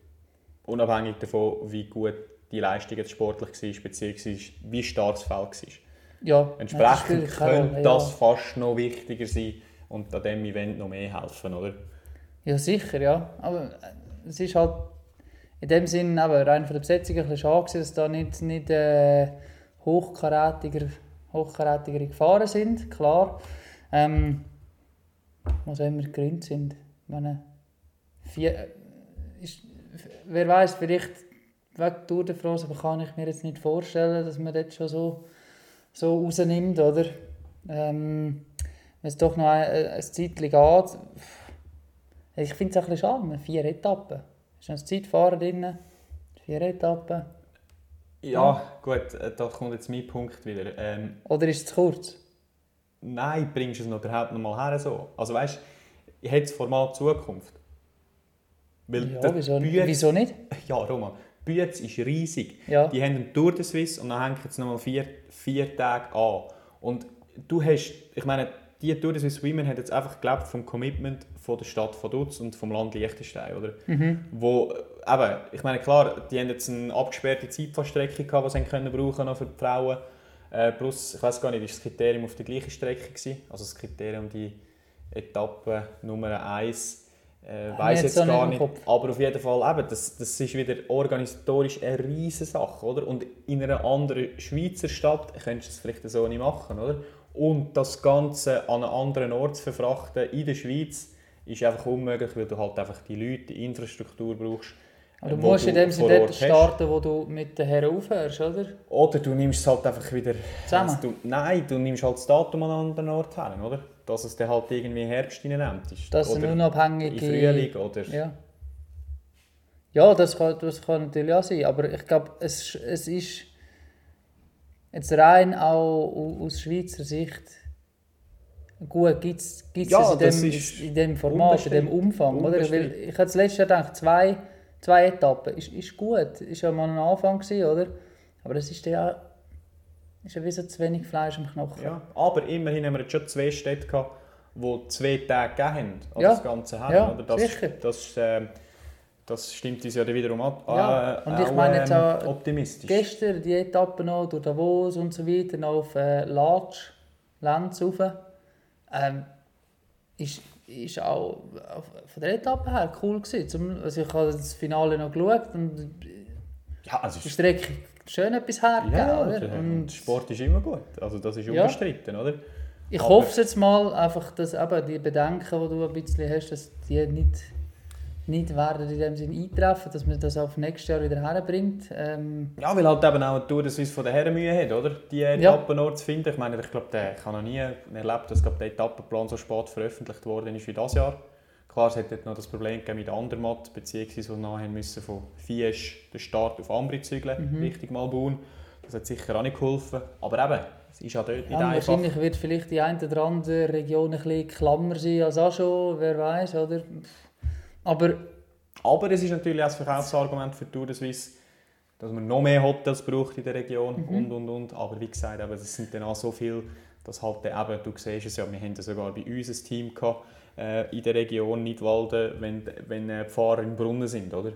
unabhängig davon, wie gut die Leistung jetzt sportlich war, beziehungsweise wie stark das Feld war. Ja, das Entsprechend keine könnte das fast noch wichtiger sein und an diesem Event noch mehr helfen, oder? Ja, sicher, ja. Aber äh, es ist halt in dem Sinn eben rein von der Besetzung ein bisschen schade, dass da nicht, nicht äh, hochkarätiger, hochkarätigere Gefahren sind, klar. Ähm, was auch immer die Gründe sind. Ich meine, vier, äh, ist, wer weiß, vielleicht wegen Tour de France, aber kann ich mir jetzt nicht vorstellen, dass man das schon so, so rausnimmt, oder? Ähm, wenn es doch noch ein, ein Zeitchen geht, ich finde es ein bisschen schade, vier Etappen. Ist noch Zeitfahren drin, vier Etappen. Ja, gut, äh, da kommt jetzt mein Punkt wieder. Ähm, Oder ist es zu kurz? nein, bringst du es noch überhaupt noch mal her so? Also weißt hat das Format Zukunft? Weil Ja, wieso, Büetz- wieso nicht? Ja, Roman, Bütz ist riesig. Ja. Die haben einen Tour de Suisse und dann hängen jetzt nochmal vier, vier Tage an. Und du hast, ich meine, die Tour de Suisse Women hat jetzt einfach gelebt vom Commitment von der Stadt Vaduz und vom Land Liechtenstein, oder? Wo, äh, eben, ich meine, klar, die haben jetzt eine abgesperrte Zeitfahrstrecke gehabt, die sie können brauchen noch für die Frauen. Äh, plus, ich weiß gar nicht, ist das Kriterium auf der gleichen Strecke gewesen? Also das Kriterium, die Etappe Nummer 1, äh, weiß jetzt gar nicht. Aber auf jeden Fall, eben, das, das ist wieder organisatorisch eine riesige Sache, oder? Und in einer anderen Schweizer Stadt könntest du das vielleicht so nicht machen, oder? Und das Ganze an einen anderen Ort zu verfrachten in der Schweiz ist einfach unmöglich, weil du halt einfach die Leute, die Infrastruktur brauchst. Aber du musst in dem Sinne Ort dort hast. starten, wo du mit den Herren aufhörst, oder? Oder du nimmst es halt einfach wieder... Zusammen? Du, nein, du nimmst halt das Datum an einen anderen Ort her, oder? Dass es dann halt irgendwie Herbst nimmt. Ist. Das sind oder unabhängige... im Frühling, oder... Ja. Ja, das kann, das kann natürlich auch sein, aber ich glaube, es, es ist jetzt rein auch au- aus Schweizer Sicht gut, gibt es Ja, in, dem, in dem Format, in dem. Umfang. Oder? Weil ich habe das letzte Jahr gedacht, zwei, zwei Etappen ist, ist gut, ist ja mal ein Anfang gewesen, oder? Aber das ist ja, ist ja wie so zu wenig Fleisch am Knochen. Ja, aber immerhin haben wir jetzt schon zwei Städte gehabt, die zwei Tage gegeben haben an Ja. das Ganze her. Ja, oder? Das, sicher. Das, ähm, das stimmt uns ja wiederum an, Ja, äh, und ich auch, meine jetzt ähm, auch optimistisch. Gestern die Etappe noch durch Davos und so weiter, noch auf äh, Latsch, Lenz rauf. Ähm, ist, ist auch von der Etappe her cool gewesen. Also ich habe das Finale noch geschaut und Ja, also die Strecke schön etwas hergegeben, ja, oder? der, Und Sport ist immer gut. Also das ist Ja. unbestritten, oder? ich aber- hoffe jetzt mal einfach, dass eben die Bedenken, die du ein bisschen hast, dass die nicht nicht werden in dem Sinne eintreffen, dass man das auf nächstes Jahr wieder herbringt. Ähm, Ja, weil halt eben auch eine Tour de Suisse von der Herren Mühe hat, oder? Die Etappenort zu finden. Ich meine, ich glaube, ich habe noch nie erlebt, dass glaub, der Etappenplan so spät veröffentlicht worden ist wie dieses Jahr. Klar, es hat noch das Problem gegeben mit Andermatt, beziehungsweise wo nachher müssen von Fies den Start auf Ambri zügeln, Mhm. Richtung Malbun. Das hat sicher auch nicht geholfen. Aber eben, es ist ja dort nicht ja, einfach. wahrscheinlich wird vielleicht die eine oder andere Region ein bisschen klammer sein als auch schon, wer weiß, oder? Aber Aber es ist natürlich auch das Verkaufsargument für Tour de Suisse, dass man noch mehr Hotels braucht in der Region Mhm. und und und. Aber wie gesagt, eben, das sind dann auch so viel, dass halt dann eben, du siehst es ja, wir hatten sogar bei uns ein Team gehabt, äh, in der Region Nidwalden, wenn, wenn äh, die Fahrer im Brunnen sind, oder?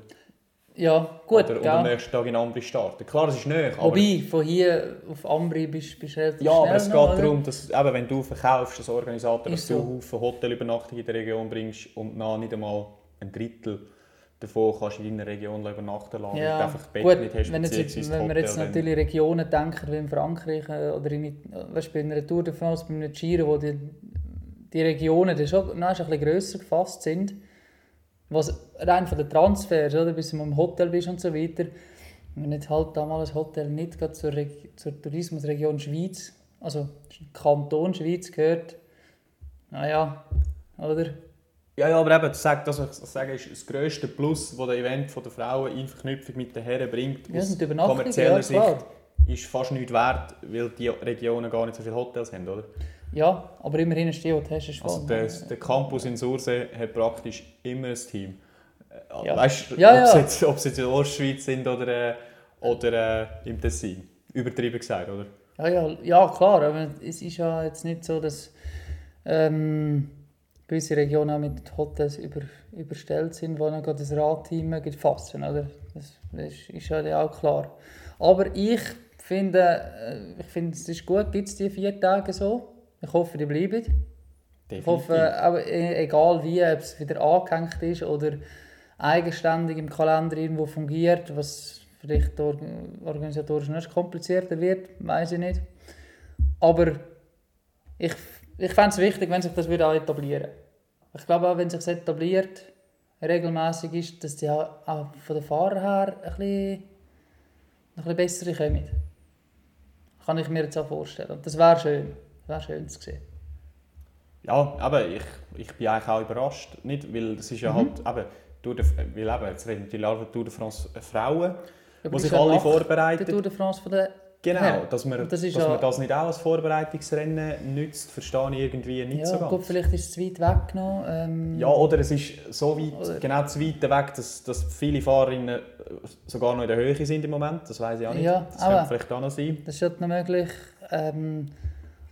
ja, gut, oder, am nächsten Tag in Ambri starten. Klar, es ist nicht, aber, Wobei, von hier auf Ambri bist du relativ ja, aber es geht noch, darum, dass eben, wenn du verkaufst als Organisator, dass Ist du so. Haufen Hotelübernachtungen in der Region bringst und nach nicht einmal ein Drittel davon kannst du in deiner Region übernachten lassen, weil du Ja, einfach das Bett gut, nicht hast, wenn, jetzt, wenn wir jetzt natürlich Regionen denken, wie in Frankreich äh, oder in, weißt, bei einer Tour de France, bei einem Giro, wo die, die Regionen dann schon noch ein bisschen grösser gefasst sind, was rein von den Transfers, oder, bis du im Hotel bist und so weiter, wenn jetzt halt damals ein Hotel nicht gerade zur, zur Tourismusregion Schweiz, also Kanton Schweiz gehört, naja, oder? Ja, ja, aber eben, das sagt, das, was ich sage, ist das grösste Plus, das der Event von der Frauen in Verknüpfung mit den Herren bringt. Ja, aus kommerzieller ja, Sicht ist fast nichts wert, weil die Regionen gar nicht so viele Hotels haben, oder? Ja, aber immerhin ist die, die du hast, ist Also der, der Campus in Sursee hat praktisch immer ein Team. Äh, Ja. Weißt du, Ja, ob. Sie jetzt, ob sie jetzt in der Ostschweiz sind oder, äh, oder äh, im Tessin. Übertrieben gesagt, oder? Ja, ja, ja, klar, aber es ist ja jetzt nicht so, dass ähm, gewisse Regionen auch mit Hotels über, überstellt sind, wo dann gerade das Radteam fassen, oder? Das, das ist ja auch klar. Aber ich finde, äh, ich finde es ist gut, gibt es die vier Tage so. Ich hoffe, die bleiben. Ich hoffe, aber e- egal wie, ob es wieder angehängt ist oder eigenständig im Kalender irgendwo fungiert, was vielleicht or organisatorisch noch komplizierter wird, weiß ich nicht. Aber ich, ich fände es wichtig, wenn sich das wieder etablieren Ich glaube auch, wenn sich das etabliert, regelmäßig ist, dass die auch von den Fahrern her ein bisschen, ein bisschen bessere kommen. Kann ich mir jetzt auch vorstellen. Und das wäre schön. Das wäre schön zu sehen. Ja, aber ich, ich bin eigentlich auch überrascht. Nicht, weil das ist ja Mhm. halt, eben, Tour de, weil eben, jetzt reden natürlich auch von Tour de France Frauen, das sich alle vorbereiten. Der Tour de France von der Genau, Ja, dass, man, das dass man das nicht auch als Vorbereitungsrennen nützt, verstehe ich irgendwie nicht ja, so ganz. gut, vielleicht ist es zu weit weg noch. Ähm, Ja, oder es ist so weit, Oder- genau zu weit weg, dass, dass viele Fahrerinnen äh, sogar noch in der Höhe sind im Moment. Das weiß ich auch nicht. Ja, das aber- könnte vielleicht auch noch sein. Das ist halt noch möglich. Ähm,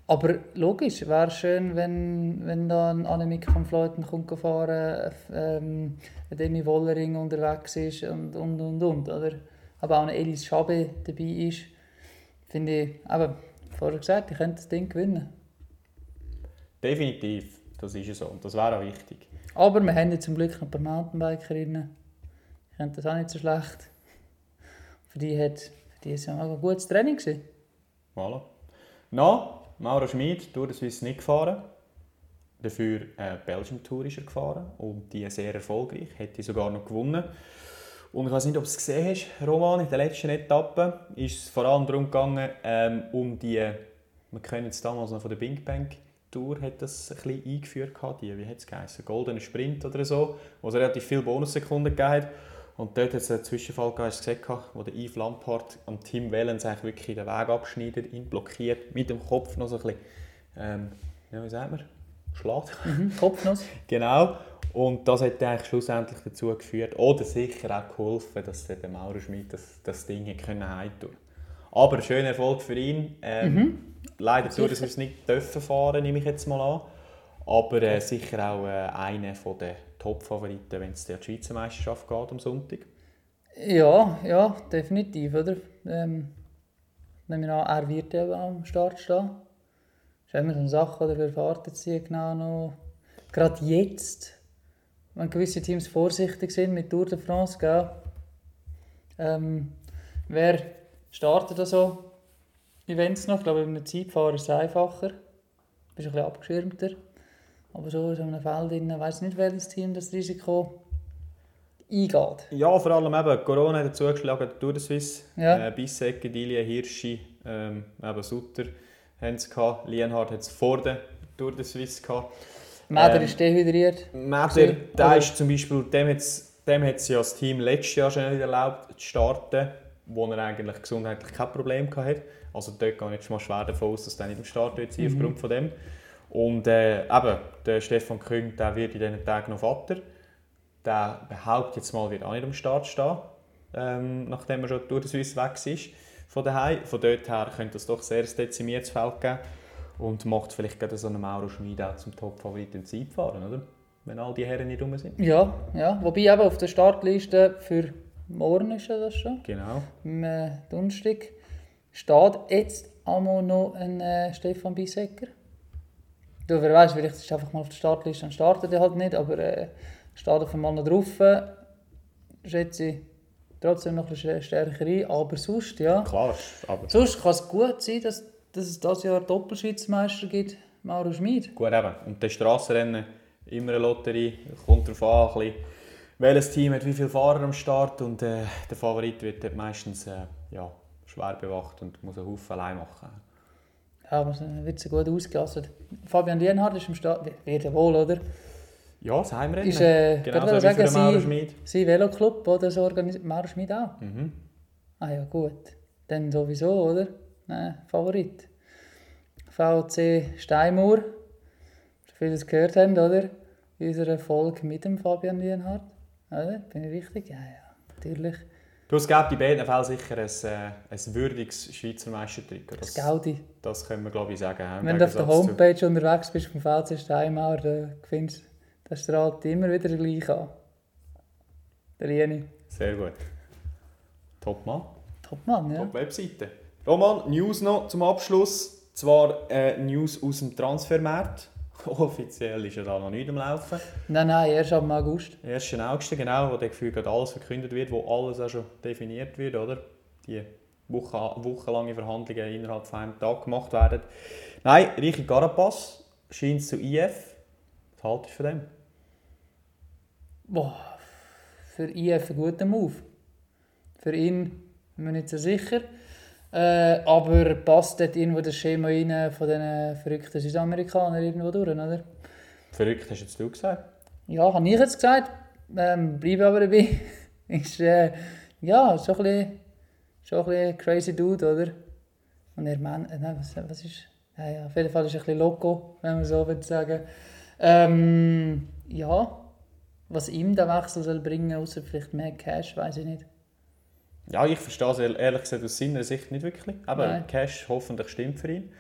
aber logisch, wäre schön, wenn, wenn da ein Annemiek von Fleuten kommt fahren, ähm, Demi Wollering unterwegs ist und und und und, oder? Aber auch eine Elis Schabe dabei ist, finde ich, aber vorher gesagt, ich könnte das Ding gewinnen. Definitiv, das ist ja so. Und das wäre auch wichtig. Aber wir haben ja zum Glück noch ein paar Mountainbikerinnen. Ich finde das auch nicht so schlecht. Für die hat für die ist ja auch ein gutes Training gewesen. Voilà. Na, Mauro Schmid, Tour de Suisse nicht gefahren. Dafür äh, Belgium Tour ist er gefahren und die sehr erfolgreich, hätte sogar noch gewonnen. Und ich weiß nicht, ob du es gesehen hast, Roman, in der letzten Etappe ist es vor allem darum gegangen, ähm, um die, wir kennen es damals noch von der Bing Bang Tour, hat das ein bisschen eingeführt, gehabt, die, wie hat es geheißen, Goldener Sprint oder so, wo es relativ viele Bonussekunden gegeben hat. Und dort hat es einen Zwischenfall gegeben, hast du gesehen, wo der Yves Lampard am Tim Wellens eigentlich wirklich den Weg abschneidet, ihn blockiert, mit dem Kopf noch so ein bisschen, ähm, ja, wie sagt man, schlägt. Mhm, Kopfnuss. Genau. Und das hat eigentlich schlussendlich dazu geführt, oder sicher auch geholfen, dass der der Maurer Schmidt das, das Ding können heimtun Aber schöner Erfolg für ihn. Ähm, Leider tut es uns nicht dürfen fahren, nehme ich jetzt mal an. Aber äh, sicher auch äh, einer der Top-Favoriten, wenn es der Schweizer Meisterschaft geht am Sonntag. Ja, ja, definitiv, oder? Ähm, nehmen wir an, er wird ja am Start stehen. Das ist immer so eine Sache, oder? Wer erwartet sie genau noch? Gerade jetzt, wenn gewisse Teams vorsichtig sind mit Tour de France, gell? Ähm, wer startet da so Events noch? Ich glaube, mit einem Zeitfahrer ist es einfacher. Du bist ein bisschen abgeschirmter. Aber so in so einem Feld, ich weiß nicht, welches Team das Risiko eingeht. Ja, vor allem eben, Corona hat dazu geschlagen, Tour de Suisse, Ja. äh, Bissecke, Dilie, Hirschi, ähm, eben Sutter haben es gehabt, Lienhardt hat es vor der Tour de Suisse gehabt. Mäder Ähm, ist dehydriert. Mäder, der oder? ist zum Beispiel, dem hat es dem hat's ja das Team letztes Jahr schon nicht erlaubt zu starten, wo er eigentlich gesundheitlich kein Problem hatte. Also dort gehe ich jetzt mal schwer davon aus, dass er nicht im Start wird sein, Mhm. aufgrund von dem. Und äh, eben, der Stefan Küng, der wird in diesen Tagen noch Vater. Der behauptet jetzt mal, wird auch nicht am Start stehen, ähm, nachdem er schon durch die Suisse weg ist von daheim. Von dort her könnte es doch sehr ein dezimiertes Feld geben und macht vielleicht gerade so einen Mauro Schmid auch zum Top-Favorit im Zeitfahren, oder? Wenn all die Herren nicht rum sind. Ja, ja. Wobei eben auf der Startliste für morgen ist das schon, Genau. am äh, Donnerstag, steht jetzt einmal noch ein äh, Stefan Bissecker. Du, wer weiß, vielleicht ist er einfach mal auf der Startliste und startet er halt nicht, aber äh, steht auf einmal noch drauf. Äh, schätze ich trotzdem noch ein bisschen stärker ein, aber sonst, ja. Klar, aber Sonst kann es gut sein, dass, dass es dieses Jahr Doppelschweizmeister gibt, Mauro Schmid. gut eben. Und das Strassenrennen, immer eine Lotterie, kommt darauf an, ein bisschen, welches Team hat wie viele Fahrer am Start und äh, der Favorit wird dort meistens äh, ja, schwer bewacht und muss einen Haufen allein machen. Ja, aber es wird so gut ausgelassen. Fabian Lienhardt ist im Start, wird ja wohl, oder? Ja, das Heimrennen. Ist, äh, genau so wie für sagen, den Mauro sie- Schmid. Sein Veloclub oder so organisiert Mauro Schmid auch. Mhm. Ah ja, gut. Dann sowieso, oder? Nein, Favorit. VC Steinmauer. Schon vieles gehört haben, oder? In unserer Folge mit dem Fabian Lienhardt. Oder? Bin ich richtig? Ja, ja, natürlich. Du, es gibt in beiden Fällen sicher ein, äh, ein würdiges Schweizer Meistertrikot. Das Das, Gaudi. das können wir, glaube ich, sagen. Wenn du auf der Gegensatz zu- Homepage unterwegs bist vom VC Steinmauer, dann findest du, das strahlt immer wieder gleich an. Der Lieni. Sehr gut. Top Mann. Top Mann, ja. Top Webseite. Roman, News noch zum Abschluss. Zwar äh, News aus dem Transfermarkt. Offiziell ist ja da noch nicht am Laufen. Nein, nein, erst ab August. 1. August, genau, wo der Gefühl gerade alles verkündet wird, wo alles auch schon definiert wird, oder? Die Woche, wochenlange Verhandlungen innerhalb von einem Tag gemacht werden. Nein, Richi Carapaz scheint zu IF. Was haltest du von dem? Boah, für IF ein guter Move. Für ihn bin ich nicht so sicher. Äh, aber passt dort irgendwo das Schema rein von diesen verrückten Südamerikanern irgendwo durch, oder? Verrückt hast jetzt du gesagt. Ja, habe ich jetzt gesagt. Ähm, bleibe aber dabei. ist, äh, ja, schon ein bisschen, schon ein bisschen crazy Dude, oder? Und er meint, äh, nein, was, was ist... Ja, ja, auf jeden Fall ist er ein bisschen loco, wenn man so will sagen. Ähm, ja, was ihm der Wechsel soll bringen, außer vielleicht mehr Cash, weiß ich nicht. Ja, ich verstehe es ehrlich gesagt aus seiner Sicht nicht wirklich. Aber Nein. Cash hoffentlich stimmt für ihn.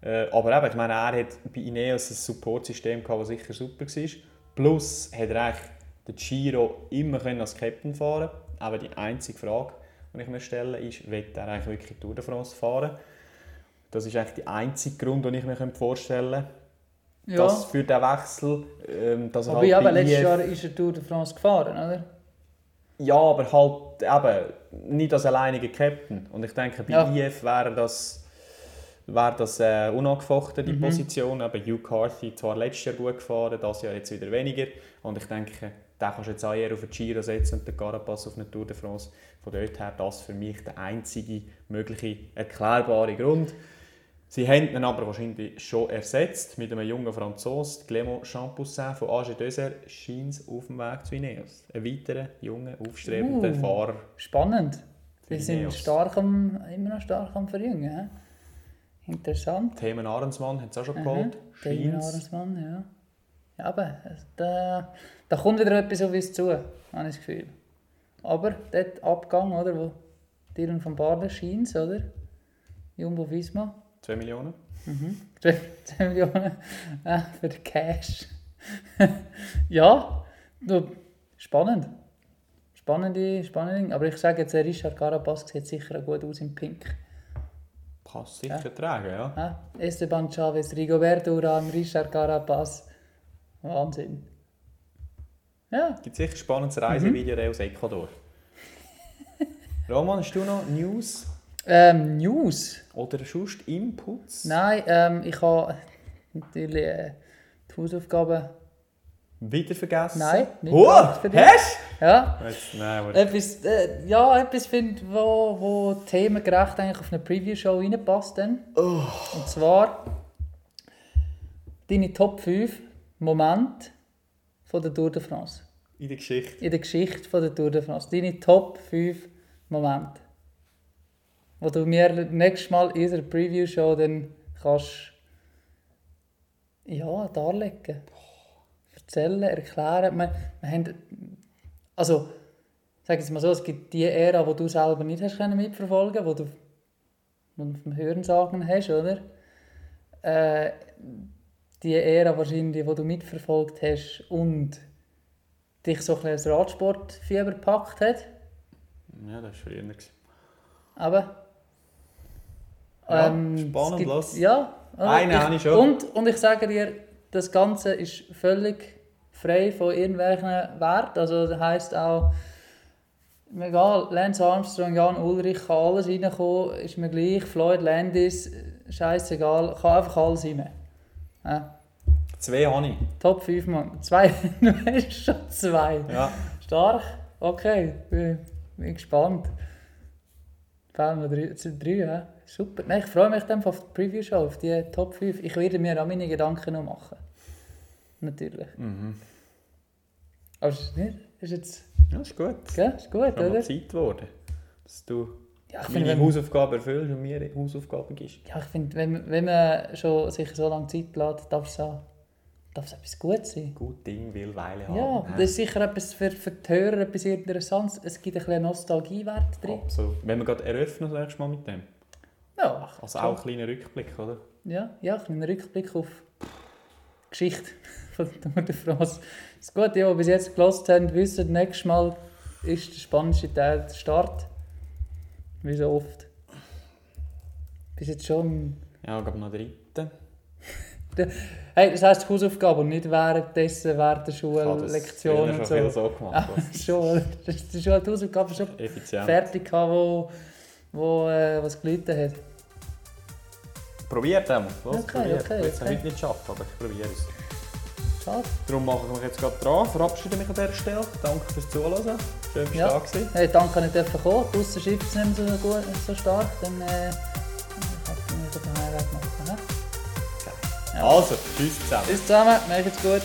Äh, aber eben, ich meine, er hat bei Ineos ein Supportsystem gehabt, das sicher super war. Plus hat er eigentlich den Giro immer können als Captain fahren Aber die einzige Frage, die ich mir stelle, ist, wird er eigentlich wirklich Tour de France fahren? Das ist eigentlich der einzige Grund, den ich mir vorstellen könnte, Ja, dass für den Wechsel, ähm, dass er aber halt ja, letztes Jahr ist er Tour de France gefahren, oder? Ja, aber halt eben nicht als alleiniger Captain. Und ich denke, bei Ja. IF wäre das, wäre das äh, unangefochten, die Mhm. Position. Aber Hugh Carthy zwar letztes Jahr gut gefahren, das Jahr jetzt wieder weniger. Und ich denke, den kannst du jetzt auch eher auf den Giro setzen und den Carapaz auf eine Tour de France. Von dort her das für mich der einzige mögliche erklärbare Grund. Sie haben ihn aber wahrscheinlich schon ersetzt mit einem jungen Franzosen, Clément Champoussin von AG Döser, scheint auf dem Weg zu Ineos. Ein weiterer junger, aufstrebender Uh. Fahrer. Spannend. Wir sind stark am, immer noch stark am Verjüngen. Interessant. Themen Ahrensmann haben es auch schon geholt. Scheint's. Ahrensmann, ja. Ja, aber da, da kommt wieder etwas auf uns zu, habe ich das Gefühl. Aber dort Abgang, oder, wo Dylan von Barden scheint oder? Jumbo Visma. 2 Millionen. Mhm. 2 Millionen äh, für den Cash. ja, spannend. Spannende, spannende. Aber ich sage jetzt, der Richard Carapaz sieht sicher gut aus im Pink. Es sicher tragen, ja. Ja, Esteban Chavez, Rigoberto Uran, Richard Carapaz. Wahnsinn. Ja, gibt sicher spannendes Mhm. Reisevideo aus Ecuador. Roman, hast du noch News ähm, News. oder sonst Inputs? Nein, ähm, ich habe natürlich äh, die Hausaufgaben Wieder vergessen? Nein, nicht Oh, hast Ja? Jetzt, nein, aber etwas, äh, ja, etwas finde wo, wo themengerecht eigentlich auf eine Preview-Show reinpasst. Dann. Oh. Und zwar deine Top 5 Momente von der Tour de France. in der Geschichte. In der Geschichte von der Tour de France. Deine Top 5 Momente. Wo du mir nächstes Mal in unserer Preview-Show dann kannst ja, darlegen. Erzählen, erklären. Wir, wir haben, also, sag jetzt mal so, es gibt die Ära, die du selber nicht hast können mitverfolgen wo du vom Hörensagen hast, oder? Äh, die Ära wahrscheinlich, die du mitverfolgt hast und dich so ein bisschen als Radsportfieber gepackt hat. Ja, das war früher. Aber. Ja, ähm, spannend, gibt- lass. Ja. oder? Einen habe ich schon. Und, und ich sage dir, das Ganze ist völlig frei von irgendwelchen Werten. Also das heisst auch, egal, Lance Armstrong, Jan Ulrich, kann alles reinkommen, ist mir gleich. Floyd Landis, scheißegal, kann einfach alles rein. Ja. Zwei habe ich. Top 5 Mal. Zwei, du hast schon zwei. Ja. Stark. Okay, bin, bin gespannt. Mir drei, es drei, ja? Super. Nein, ich freue mich dann auf die Preview-Show, auf die Top 5. Ich werde mir auch meine Gedanken noch machen. Natürlich. Mhm. Aber ist nicht? Ist jetzt. Ja, ist gut. Gell? Ist gut, Es ist oder? Zeit geworden, dass du Ja, ich meine wenn, Hausaufgabe erfüllst und mir eine Hausaufgabe gibst. ja, ich finde, wenn, wenn man schon sich so lange Zeit lässt, darf es auch darf es etwas Gutes sein. Gut Ding will Weile haben. Ja, das ist sicher etwas für, für die Hörer etwas Interessantes. Es gibt ein bisschen Nostalgiewert drin. Absolut. Wenn wir gerade eröffnen, das nächste Mal mit dem. Ja, Also auch ein kleiner Rückblick, oder? Ja, ja, ein kleiner Rückblick auf die Geschichte von der de France. Das Gute, die, die bis jetzt gelost haben, wissen, nächstes Mal ist der spanische Teil der Start. Wie so oft. Bis jetzt schon. Ja, ich glaube noch dritten. Hey, das heisst Hausaufgabe und nicht währenddessen, während der Ich das früher und schon viel so. so gemacht. Ah, schon, oder? Das ist die Schule, die Hausaufgabe schon Effizient. fertig gehabt, wo, wo äh, was gelitten hat. Probiert einmal. Los, Okay, probiert. okay, Ich okay. heute nicht schaffen, aber ich probiere es. Schade. Darum mache ich mich jetzt gerade dran, verabschiede mich an dieser Stelle. Danke fürs Zuhören. Schön, dass Ja. du da gewesen. Hey, danke, dass ich dürfen kommen. Draussen schifft es nicht mehr so, gut, so stark. Dann äh, kann ich mich auf den Heimweg machen. Ja. Also, tschüss zusammen. Bis zusammen, macht's gut.